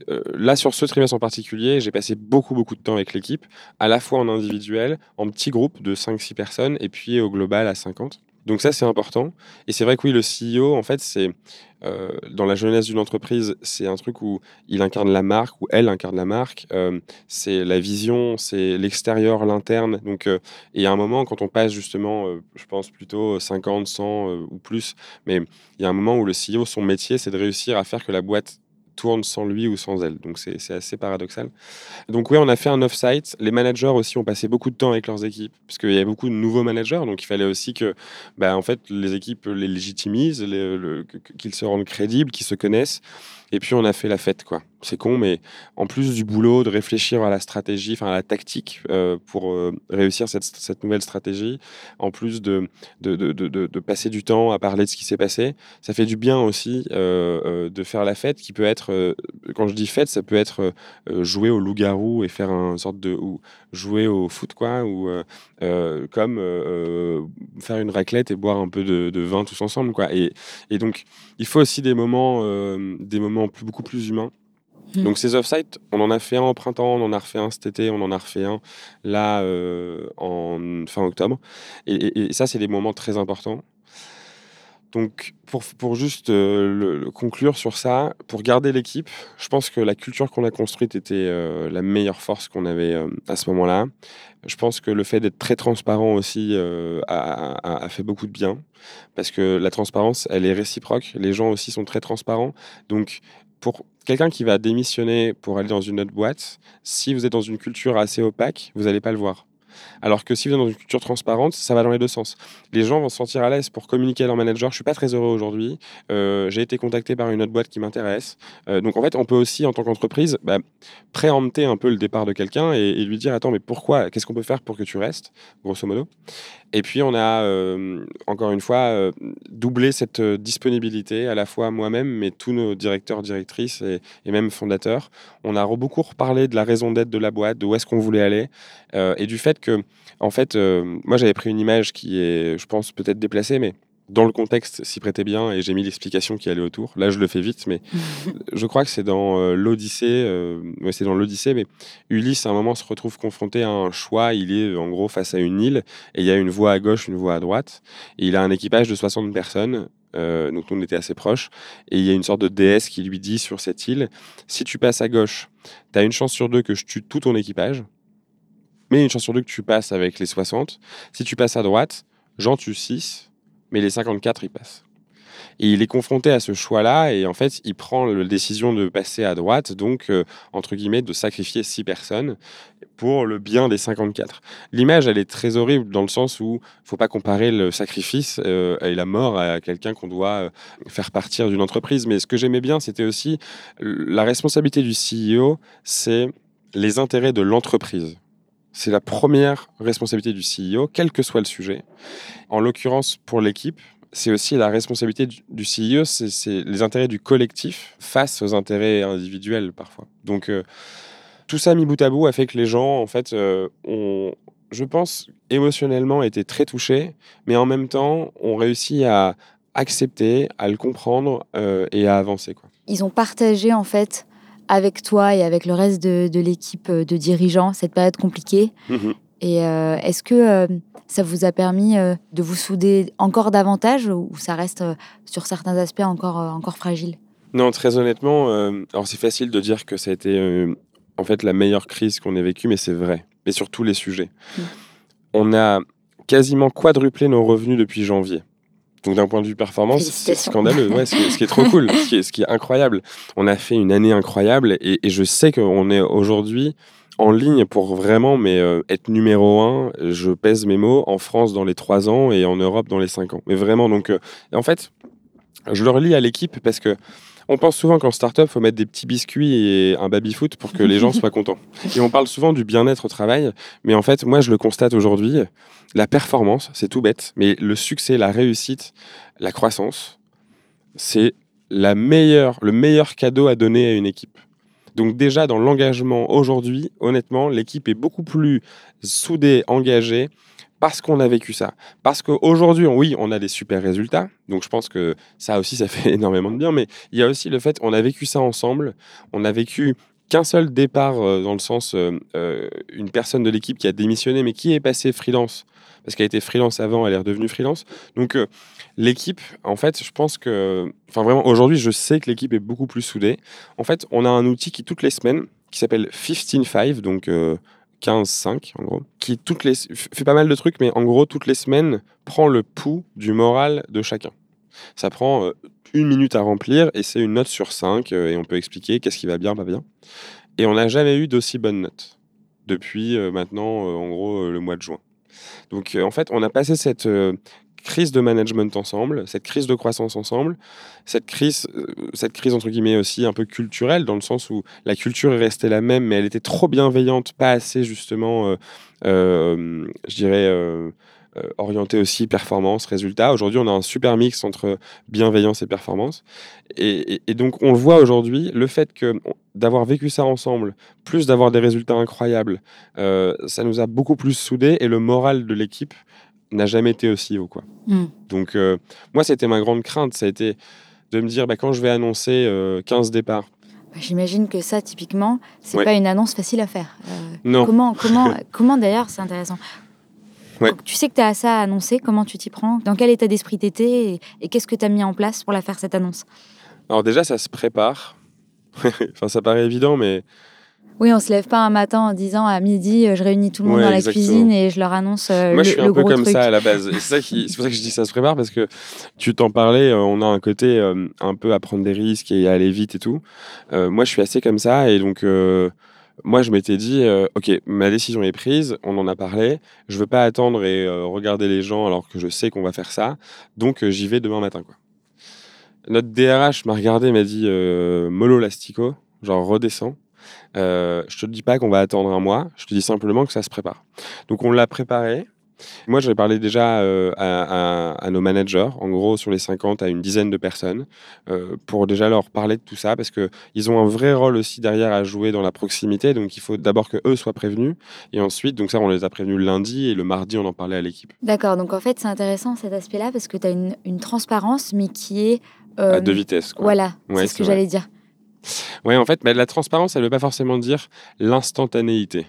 euh, là, sur ce trimestre en particulier, j'ai passé beaucoup, beaucoup de temps avec l'équipe, à la fois en individuel, en petits groupes de 5-6 personnes, et puis au global à 50. Donc ça, c'est important. Et c'est vrai que oui, le CEO, en fait, c'est euh, dans la jeunesse d'une entreprise, c'est un truc où il incarne la marque, ou elle incarne la marque. Euh, c'est la vision, c'est l'extérieur, l'interne. Donc, euh, et à un moment, quand on passe justement, je pense plutôt 50, 100 ou plus, mais il y a un moment où le CEO, son métier, c'est de réussir à faire que la boîte tourne sans lui ou sans elle. Donc c'est assez paradoxal. Donc oui, on a fait un off-site. Les managers aussi ont passé beaucoup de temps avec leurs équipes, parce qu'il y a beaucoup de nouveaux managers, donc il fallait aussi que bah, en fait, les équipes les légitimisent, qu'ils se rendent crédibles, qu'ils se connaissent. Et puis on a fait la fête, quoi. C'est con, mais en plus du boulot, de réfléchir à la stratégie, enfin à la tactique euh, pour euh, réussir cette, cette, nouvelle stratégie, en plus de de, de, de, passer du temps à parler de ce qui s'est passé, ça fait du bien aussi euh, de faire la fête qui peut être, quand je dis fête, ça peut être jouer au loup-garou et faire un sorte de, ou jouer au foot, quoi, ou comme faire une raclette et boire un peu de, vin tous ensemble, quoi. Et, et donc, il faut aussi des moments, des moments beaucoup plus humain. Hmm. Donc ces off-site, on en a fait un au printemps, on en a refait un cet été, on en a refait un là euh, en fin octobre. Et, ça, c'est des moments très importants. Donc pour, pour juste euh, conclure sur ça, pour garder l'équipe, je pense que la culture qu'on a construite était euh, la meilleure force qu'on avait à ce moment-là. Je pense que le fait d'être très transparent aussi a, a, fait beaucoup de bien parce que la transparence, elle est réciproque. Les gens aussi sont très transparents. Donc pour quelqu'un qui va démissionner pour aller dans une autre boîte, si vous êtes dans une culture assez opaque, vous n'allez pas le voir. Alors que si vous êtes dans une culture transparente, ça va dans les deux sens. Les gens vont se sentir à l'aise pour communiquer à leur manager. Je suis pas très heureux aujourd'hui. Euh, j'ai été contacté par une autre boîte qui m'intéresse. Euh, donc en fait, on peut aussi, en tant qu'entreprise, bah, préempter un peu le départ de quelqu'un et, lui dire attends, mais pourquoi Qu'est-ce qu'on peut faire pour que tu restes Grosso modo? Et puis on a euh, encore une fois doublé cette disponibilité à la fois moi-même, mais tous nos directeurs, directrices et, même fondateurs. On a beaucoup reparlé de la raison d'être de la boîte, de où est-ce qu'on voulait aller et du fait que en fait, euh, moi j'avais pris une image qui est, je pense, peut-être déplacée, mais dans le contexte s'y prêtait bien et j'ai mis l'explication qui allait autour. Là, je le fais vite, mais <laughs> je crois que c'est dans euh, l'Odyssée. Euh, c'est dans l'Odyssée, mais Ulysse, à un moment, se retrouve confronté à un choix. Il est en gros face à une île et il y a une voie à gauche, une voie à droite. Et il a un équipage de 60 personnes. donc on était assez proches. Et il y a une sorte de déesse qui lui dit sur cette île, si tu passes à gauche, tu as une chance sur deux que je tue tout ton équipage mais une chance sur deux que tu passes avec les 60. Si tu passes à droite, j'en tue 6, mais les 54, ils passent. Et il est confronté à ce choix-là, et en fait, il prend la décision de passer à droite, donc, euh, entre guillemets, de sacrifier 6 personnes pour le bien des 54. L'image, elle est très horrible dans le sens où il faut pas comparer le sacrifice euh, et la mort à quelqu'un qu'on doit euh, faire partir d'une entreprise. Mais ce que j'aimais bien, c'était aussi la responsabilité du CEO, c'est les intérêts de l'entreprise. C'est la première responsabilité du CEO, quel que soit le sujet. En l'occurrence, pour l'équipe, c'est aussi la responsabilité du CEO, c'est les intérêts du collectif face aux intérêts individuels parfois. Donc, euh, tout ça mis bout à bout a fait que les gens, en fait, euh, ont, je pense, émotionnellement été très touchés, mais en même temps, ont réussi à accepter, à le comprendre euh, et à avancer. Quoi. Ils ont partagé en fait avec toi et avec le reste de, l'équipe euh, de dirigeants cette période compliquée. Mmh et euh, est-ce que ça vous a permis de vous souder encore davantage ou ça reste sur certains aspects encore, encore fragile? Non, très honnêtement, alors c'est facile de dire que ça a été en fait la meilleure crise qu'on ait vécue, mais c'est vrai, mais sur tous les sujets. Mmh. On a quasiment quadruplé nos revenus depuis janvier. Donc d'un point de vue performance, c'est scandaleux. Ouais, ce, qui est, trop cool, ce qui est, ce qui est, incroyable. On a fait une année incroyable et, je sais qu'on est aujourd'hui en ligne pour vraiment mais, euh, être numéro un. Je pèse mes mots en France dans les trois ans et en Europe dans les cinq ans. Mais vraiment, donc euh, en fait, je le relis à l'équipe parce que on pense souvent qu'en startup, il faut mettre des petits biscuits et un baby-foot pour que les gens soient contents. <laughs> Et on parle souvent du bien-être au travail, mais en fait, moi, je le constate aujourd'hui, la performance, c'est tout bête, mais le succès, la réussite, la croissance, c'est la meilleure, le meilleur cadeau à donner à une équipe. Donc déjà, dans l'engagement aujourd'hui, honnêtement, l'équipe est beaucoup plus soudée, engagée, parce qu'on a vécu ça. Parce qu'aujourd'hui, oui, on a des super résultats. Donc je pense que ça aussi, ça fait <laughs> énormément de bien. Mais il y a aussi le fait qu'on a vécu ça ensemble. On a vécu qu'un seul départ euh, dans le sens euh, euh, une personne de l'équipe qui a démissionné mais qui est passée freelance parce qu'elle était freelance avant, elle est redevenue freelance. Donc l'équipe, en fait, je pense que, enfin vraiment, aujourd'hui, je sais que l'équipe est beaucoup plus soudée. En fait, on a un outil qui toutes les semaines, qui s'appelle 15-5, donc 15-5 en gros, qui toutes les, fait pas mal de trucs, mais en gros, toutes les semaines, prend le pouls du moral de chacun. Ça prend euh, une minute à remplir et c'est une note sur 5 euh, et on peut expliquer qu'est-ce qui va bien, pas bien. Et on n'a jamais eu d'aussi bonne note depuis euh, maintenant, en gros, le mois de juin. Donc en fait, on a passé cette crise de management ensemble, cette crise de croissance ensemble, cette crise, euh, cette crise entre guillemets aussi un peu culturelle, dans le sens où la culture est restée la même, mais elle était trop bienveillante, pas assez justement, euh, euh, je dirais, orientée aussi performance, résultat. Aujourd'hui, on a un super mix entre bienveillance et performance. Et, donc, on le voit aujourd'hui, le fait que d'avoir vécu ça ensemble, plus d'avoir des résultats incroyables, ça nous a beaucoup plus soudés et le moral de l'équipe n'a jamais été aussi haut. Quoi. Hmm. Donc, euh, moi, c'était ma grande crainte. Ça a été de me dire, bah, quand je vais annoncer 15 euh, départs, bah, J'imagine que ça, typiquement, c'est n'est pas une annonce facile à faire. Euh, non. Comment, comment, <laughs> comment d'ailleurs, c'est intéressant. Tu sais que tu as ça à annoncer, comment tu t'y prends? Dans quel état d'esprit tu étais Et, et qu'est-ce que tu as mis en place pour la faire, cette annonce? Alors déjà, ça se prépare. <laughs> enfin, ça paraît évident, mais oui, on se lève pas un matin en disant à midi, euh, je réunis tout le monde dans la cuisine et je leur annonce euh, Moi, je suis un peu comme ça à la base. C'est pour ça que je dis ça se prépare parce que tu t'en parlais, euh, on a un côté un peu à prendre des risques et à aller vite et tout. moi, je suis assez comme ça et donc moi, je m'étais dit, ok, ma décision est prise, on en a parlé, je veux pas attendre et regarder les gens alors que je sais qu'on va faire ça, donc j'y vais demain matin. Quoi. Notre DRH m'a regardé, m'a dit, mollo lastico, genre redescends. Euh, je te dis pas qu'on va attendre un mois, je te dis simplement que ça se prépare. Donc on l'a préparé. Moi, j'avais parlé déjà euh, à, nos managers, en gros sur les 50 à une dizaine de personnes, euh, pour déjà leur parler de tout ça, parce qu'ils ont un vrai rôle aussi derrière à jouer dans la proximité. Donc il faut d'abord que eux soient prévenus, et ensuite, donc ça, on les a prévenus lundi, et le mardi, on en parlait à l'équipe. D'accord, donc en fait, c'est intéressant cet aspect-là, parce que tu as une, une, transparence, mais qui est... à deux vitesses. Voilà, c'est ce que j'allais dire. Oui, en fait, mais la transparence, elle ne veut pas forcément dire l'instantanéité.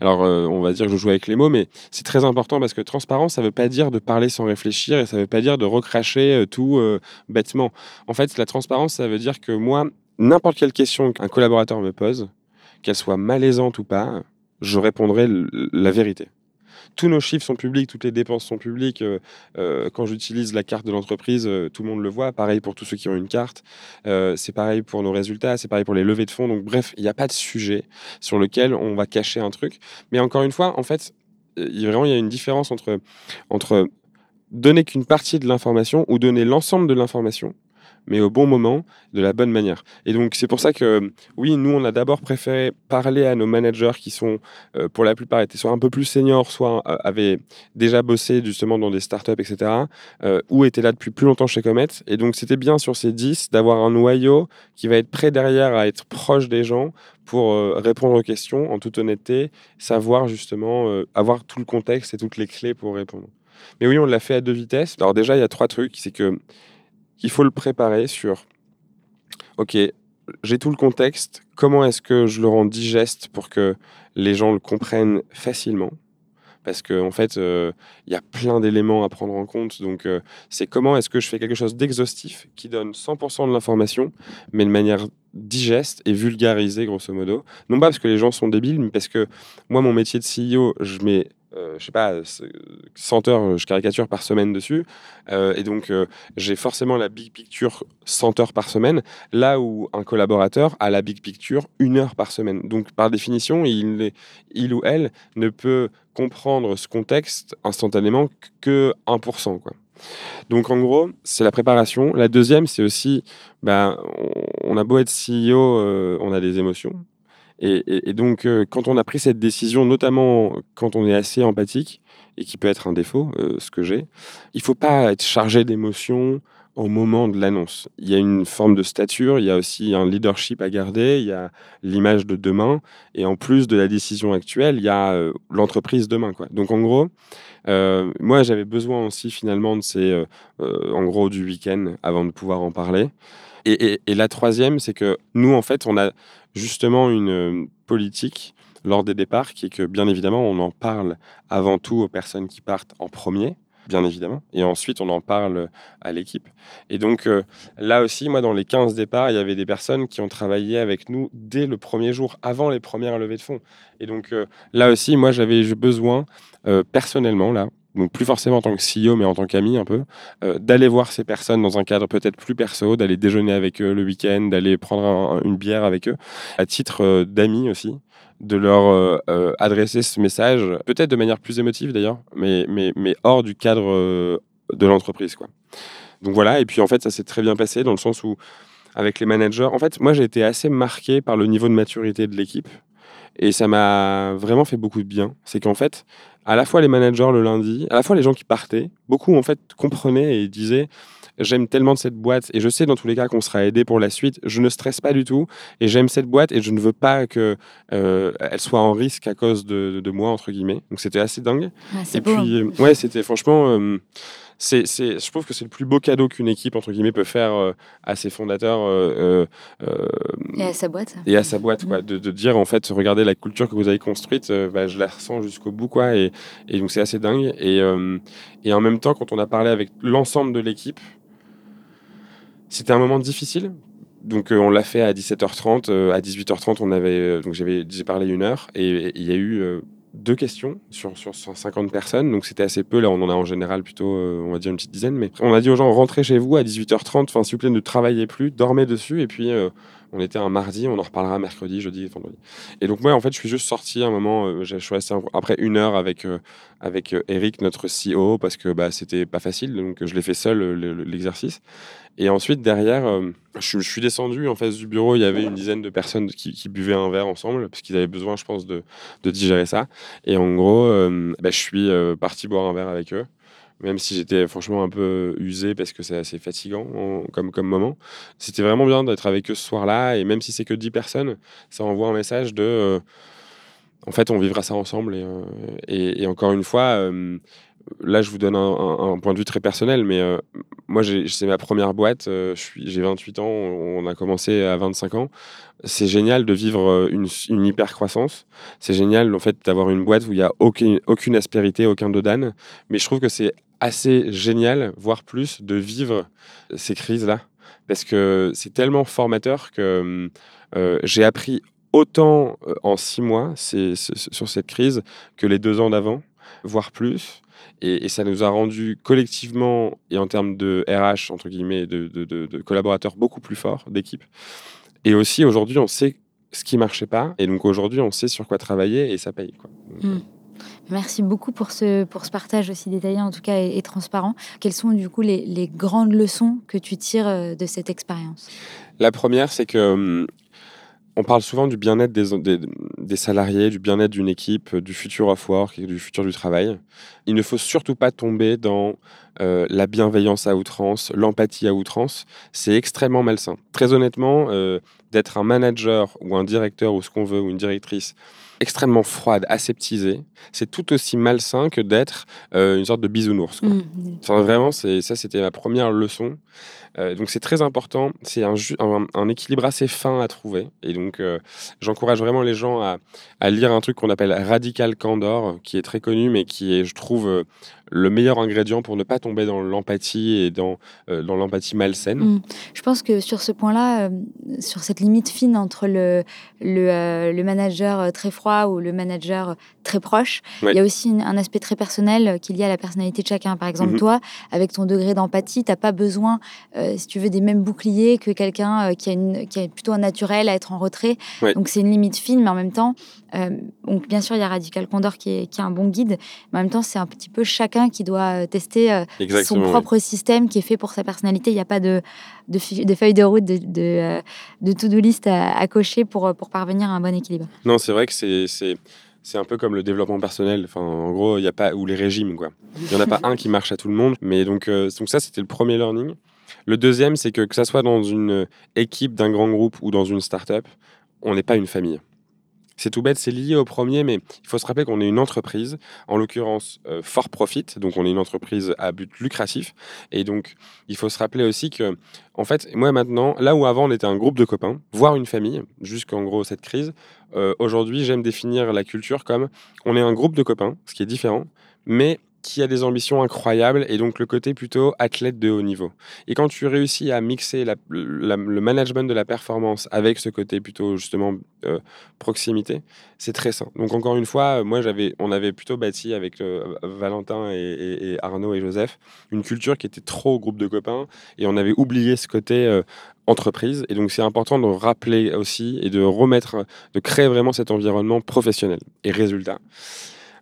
Alors, euh, on va dire que je joue avec les mots, mais c'est très important parce que transparence, ça ne veut pas dire de parler sans réfléchir et ça ne veut pas dire de recracher euh, tout euh, bêtement. En fait, la transparence, ça veut dire que moi, n'importe quelle question qu'un collaborateur me pose, qu'elle soit malaisante ou pas, je répondrai la vérité tous nos chiffres sont publics, toutes les dépenses sont publiques. Euh, euh, quand j'utilise la carte de l'entreprise, euh, tout le monde le voit. Pareil pour tous ceux qui ont une carte. c'est pareil pour nos résultats, c'est pareil pour les levées de fonds. Donc bref, il n'y a pas de sujet sur lequel on va cacher un truc. Mais encore une fois, en fait, il, il y a une différence entre, entre donner qu'une partie de l'information ou donner l'ensemble de l'information mais au bon moment, de la bonne manière. Et donc, c'est pour ça que, oui, nous, on a d'abord préféré parler à nos managers qui sont, euh, pour la plupart, étaient soit un peu plus seniors, soit euh, avaient déjà bossé justement dans des startups, etc., euh, ou étaient là depuis plus longtemps chez Comet. Et donc, c'était bien sur ces 10 d'avoir un noyau qui va être prêt derrière à être proche des gens pour répondre aux questions en toute honnêteté, savoir justement, avoir tout le contexte et toutes les clés pour répondre. Mais oui, on l'a fait à deux vitesses. Alors déjà, il y a trois trucs. C'est que il faut le préparer sur, ok, j'ai tout le contexte. Comment est-ce que je le rends digeste pour que les gens le comprennent facilement? Parce qu'en en fait, euh, il y a plein d'éléments à prendre en compte. Donc, euh, c'est comment est-ce que je fais quelque chose d'exhaustif qui donne 100% de l'information, mais de manière digeste et vulgarisée, grosso modo. Non pas parce que les gens sont débiles, mais parce que moi, mon métier de CEO, je mets euh, je sais pas, 100 heures, je caricature par semaine dessus. Euh, et donc, euh, j'ai forcément la big picture 100 heures par semaine, là où un collaborateur a la big picture une heure par semaine. Donc, par définition, il, ou elle ne peut comprendre ce contexte instantanément que 1%. Quoi. Donc, en gros, c'est la préparation. La deuxième, c'est aussi, ben, on, a beau être CEO, on a des émotions. Et, donc, euh, quand on a pris cette décision, notamment quand on est assez empathique, et qui peut être un défaut, euh, ce que j'ai, il faut pas être chargé d'émotions au moment de l'annonce. Il y a une forme de stature, il y a aussi un leadership à garder, il y a l'image de demain, et en plus de la décision actuelle, il y a euh, l'entreprise demain. Donc en gros, moi j'avais besoin aussi finalement de ces, en gros, du week-end avant de pouvoir en parler. Et, la troisième, c'est que nous, en fait, on a justement une euh, politique lors des départs qui est que, bien évidemment, on en parle avant tout aux personnes qui partent en premier, bien évidemment, et ensuite on en parle à l'équipe. Et donc euh, là aussi, moi, dans les 15 départs, il y avait des personnes qui ont travaillé avec nous dès le premier jour, avant les premières levées de fonds. Et donc euh, là aussi, moi, j'avais besoin, personnellement, là, donc plus forcément en tant que CEO, mais en tant qu'ami un peu, euh, d'aller voir ces personnes dans un cadre peut-être plus perso, d'aller déjeuner avec eux le week-end, d'aller prendre une bière avec eux, à titre euh, d'amis aussi, de leur euh, adresser ce message, peut-être de manière plus émotive d'ailleurs, mais, mais, mais hors du cadre de l'entreprise. quoi. Donc voilà, et puis en fait ça s'est très bien passé dans le sens où avec les managers, en fait moi j'ai été assez marqué par le niveau de maturité de l'équipe. Et ça m'a vraiment fait beaucoup de bien. C'est qu'en fait, à la fois les managers le lundi, à la fois les gens qui partaient, beaucoup en fait comprenaient et disaient j'aime tellement cette boîte et je sais dans tous les cas qu'on sera aidé pour la suite. Je ne stresse pas du tout et j'aime cette boîte et je ne veux pas que euh, elle soit en risque à cause de, de, moi entre guillemets. Donc c'était assez dingue. et puis hein. ouais, c'était franchement. Euh, c'est, je trouve que c'est le plus beau cadeau qu'une équipe entre guillemets peut faire euh, à ses fondateurs euh, euh, et à sa boîte. Et à sa boîte, quoi, de, de, dire en fait, regardez la culture que vous avez construite, bah, je la ressens jusqu'au bout, quoi, et, et donc c'est assez dingue. Et, et en même temps, quand on a parlé avec l'ensemble de l'équipe, c'était un moment difficile donc on l'a fait à 17h30, à 18h30 on avait donc j'avais j'ai parlé une heure et il y a eu deux questions sur, sur 150 personnes, donc c'était assez peu. Là, on en a en général plutôt, euh, on va dire, une petite dizaine. Mais on a dit aux gens, rentrez chez vous à 18h30, enfin, s'il vous plaît, ne travaillez plus, dormez dessus, et puis euh, on était un mardi, on en reparlera mercredi, jeudi vendredi. Et donc moi, en fait, je suis juste sorti un moment, euh, j'ai choisi après une heure avec, euh, avec euh, Eric, notre CEO, parce que bah, c'était pas facile, donc je l'ai fait seul l'exercice. Et ensuite, derrière, je, suis descendu en face du bureau, il y avait une dizaine de personnes qui, buvaient un verre ensemble, parce qu'ils avaient besoin, je pense, de, de, digérer ça. Et en gros, bah, je suis parti boire un verre avec eux même si j'étais franchement un peu usé parce que c'est assez fatigant comme, comme moment. C'était vraiment bien d'être avec eux ce soir-là, et même si c'est que 10 personnes, ça envoie un message de... Euh, en fait, on vivra ça ensemble, et, euh, encore une fois, euh, là, je vous donne un, point de vue très personnel, mais moi, c'est ma première boîte, j'ai 28 ans, on a commencé à 25 ans. C'est génial de vivre une, une hyper croissance. C'est génial en fait d'avoir une boîte où il n'y a aucune, aucune aspérité, aucun dos d'âne. Mais je trouve que c'est assez génial, voire plus, de vivre ces crises-là. Parce que c'est tellement formateur que euh, j'ai appris autant euh, en six mois sur cette crise que les deux ans d'avant, voire plus. Et, ça nous a rendu collectivement et en termes de RH, entre guillemets, de, collaborateurs beaucoup plus forts, d'équipe. Et aussi, aujourd'hui, on sait ce qui marchait pas. Et donc aujourd'hui, on sait sur quoi travailler et ça paye. Quoi. Mmh. Merci beaucoup pour ce, pour ce partage aussi détaillé, en tout cas, et, transparent. Quelles sont du coup les, grandes leçons que tu tires euh, de cette expérience? La première, c'est que hum, on parle souvent du bien-être des, des, salariés, du bien-être d'une équipe, du futur of work du futur du travail. Il ne faut surtout pas tomber dans euh, la bienveillance à outrance, l'empathie à outrance. C'est extrêmement malsain. Très honnêtement, euh, d'être un manager ou un directeur ou ce qu'on veut, ou une directrice extrêmement froide, aseptisée, c'est tout aussi malsain que d'être euh, une sorte de bisounours. Mmh, enfin, vraiment, ça, c'était ma première leçon. Euh, donc c'est très important, c'est un, un, équilibre assez fin à trouver. Et donc euh, j'encourage vraiment les gens à, à, lire un truc qu'on appelle Radical Candor, qui est très connu, mais qui est, je trouve, le meilleur ingrédient pour ne pas tomber dans l'empathie et dans, dans l'empathie malsaine. Mmh. Je pense que sur ce point-là, sur cette limite fine entre le, le, le, manager très froid ou le manager très proche, il y a aussi un aspect très personnel qui est lié à la personnalité de chacun. Par exemple, mmh toi, avec ton degré d'empathie, tu n'as pas besoin euh, si tu veux, des mêmes boucliers que quelqu'un euh, qui, a une, qui a plutôt un naturel à être en retrait. Donc c'est une limite fine, mais en même temps, euh, donc bien sûr, il y a Radical Condor qui est, qui est un bon guide, mais en même temps, c'est un petit peu chacun qui doit tester son propre système qui est fait pour sa personnalité. Il n'y a pas de, de, feuilles de route, de, de, de to-do list à, cocher pour, pour parvenir à un bon équilibre. Non, c'est vrai que c'est c'est un peu comme le développement personnel. Enfin, en gros, il y a pas ou les régimes quoi. Il y en a pas <laughs> un qui marche à tout le monde. Mais donc, donc ça, c'était le premier learning. Le deuxième, c'est que que ça soit dans une équipe d'un grand groupe ou dans une start-up, on n'est pas une famille. C'est tout bête, c'est lié au premier, mais il faut se rappeler qu'on est une entreprise, en l'occurrence euh, fort profit, donc on est une entreprise à but lucratif. Et donc, il faut se rappeler aussi que, en fait, moi maintenant, là où avant on était un groupe de copains, voire une famille, jusqu'en gros cette crise, euh, aujourd'hui j'aime définir la culture comme on est un groupe de copains, ce qui est différent, mais qui a des ambitions incroyables et donc le côté plutôt athlète de haut niveau. Et quand tu réussis à mixer le management de la performance avec ce côté plutôt justement euh, proximité, c'est très sain. Donc encore une fois, moi j'avais, on avait plutôt bâti avec euh, Valentin et, Arnaud et Joseph une culture qui était trop groupe de copains et on avait oublié ce côté euh, entreprise. Et donc c'est important de rappeler aussi et de remettre, de créer vraiment cet environnement professionnel. Et résultat.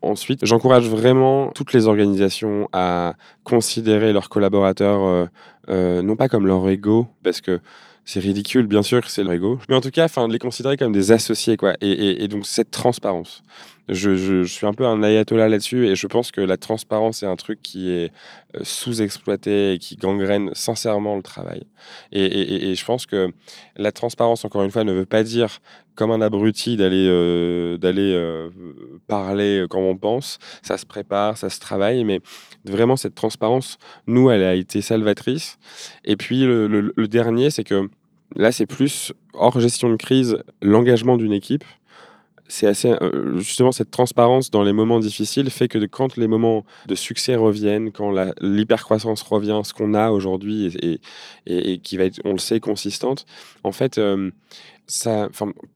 Ensuite, j'encourage vraiment toutes les organisations à considérer leurs collaborateurs euh, euh, non pas comme leur ego, parce que c'est ridicule, bien sûr, c'est leur ego, mais en tout cas, enfin, de les considérer comme des associés, quoi. Et donc cette transparence. Je, suis un peu un ayatollah là-dessus et je pense que la transparence est un truc qui est euh, sous-exploité et qui gangrène sincèrement le travail. Et, je pense que la transparence, encore une fois, ne veut pas dire comme un abruti d'aller euh, euh, parler comme on pense. Ça se prépare, ça se travaille, mais vraiment cette transparence, nous, elle a été salvatrice. Et puis le dernier, c'est que là, c'est plus hors gestion de crise, l'engagement d'une équipe c'est assez euh, justement cette transparence dans les moments difficiles fait que quand les moments de succès reviennent, quand l'hypercroissance revient, ce qu'on a aujourd'hui et, et, qui va être, on le sait, consistante, en fait, euh, ça,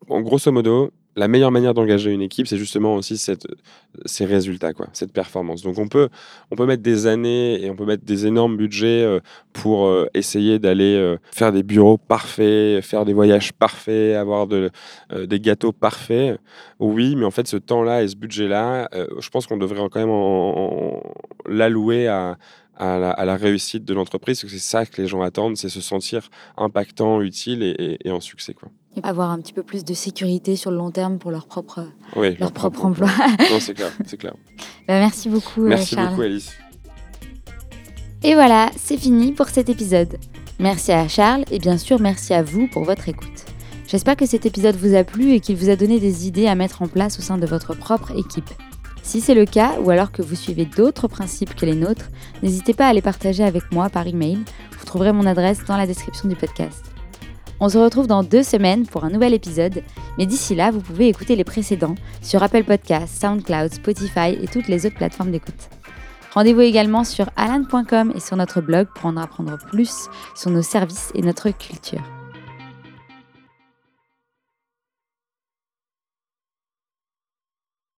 en grosso modo, la meilleure manière d'engager une équipe, c'est justement aussi ces résultats, quoi, cette performance. Donc on peut, on peut mettre des années et on peut mettre des énormes budgets euh, pour euh, essayer d'aller euh, faire des bureaux parfaits, faire des voyages parfaits, avoir de, des gâteaux parfaits. Oui, mais en fait, ce temps-là et ce budget-là, je pense qu'on devrait quand même l'allouer à, à la, réussite de l'entreprise, parce que c'est ça que les gens attendent, c'est se sentir impactant, utile et, et en succès. Quoi avoir un petit peu plus de sécurité sur le long terme pour leur propre, leur, propre, emploi. <laughs> non, c'est clair, c'est clair. <laughs> Bah, merci beaucoup, euh, Merci beaucoup, Alice. Et voilà, c'est fini pour cet épisode. Merci à Charles et bien sûr merci à vous pour votre écoute. J'espère que cet épisode vous a plu et qu'il vous a donné des idées à mettre en place au sein de votre propre équipe. Si c'est le cas, ou alors que vous suivez d'autres principes que les nôtres, n'hésitez pas à les partager avec moi par email. Vous trouverez mon adresse dans la description du podcast. On se retrouve dans deux semaines pour un nouvel épisode, mais d'ici là, vous pouvez écouter les précédents sur Apple Podcasts, SoundCloud, Spotify et toutes les autres plateformes d'écoute. Rendez-vous également sur alan.com et sur notre blog pour en apprendre plus sur nos services et notre culture.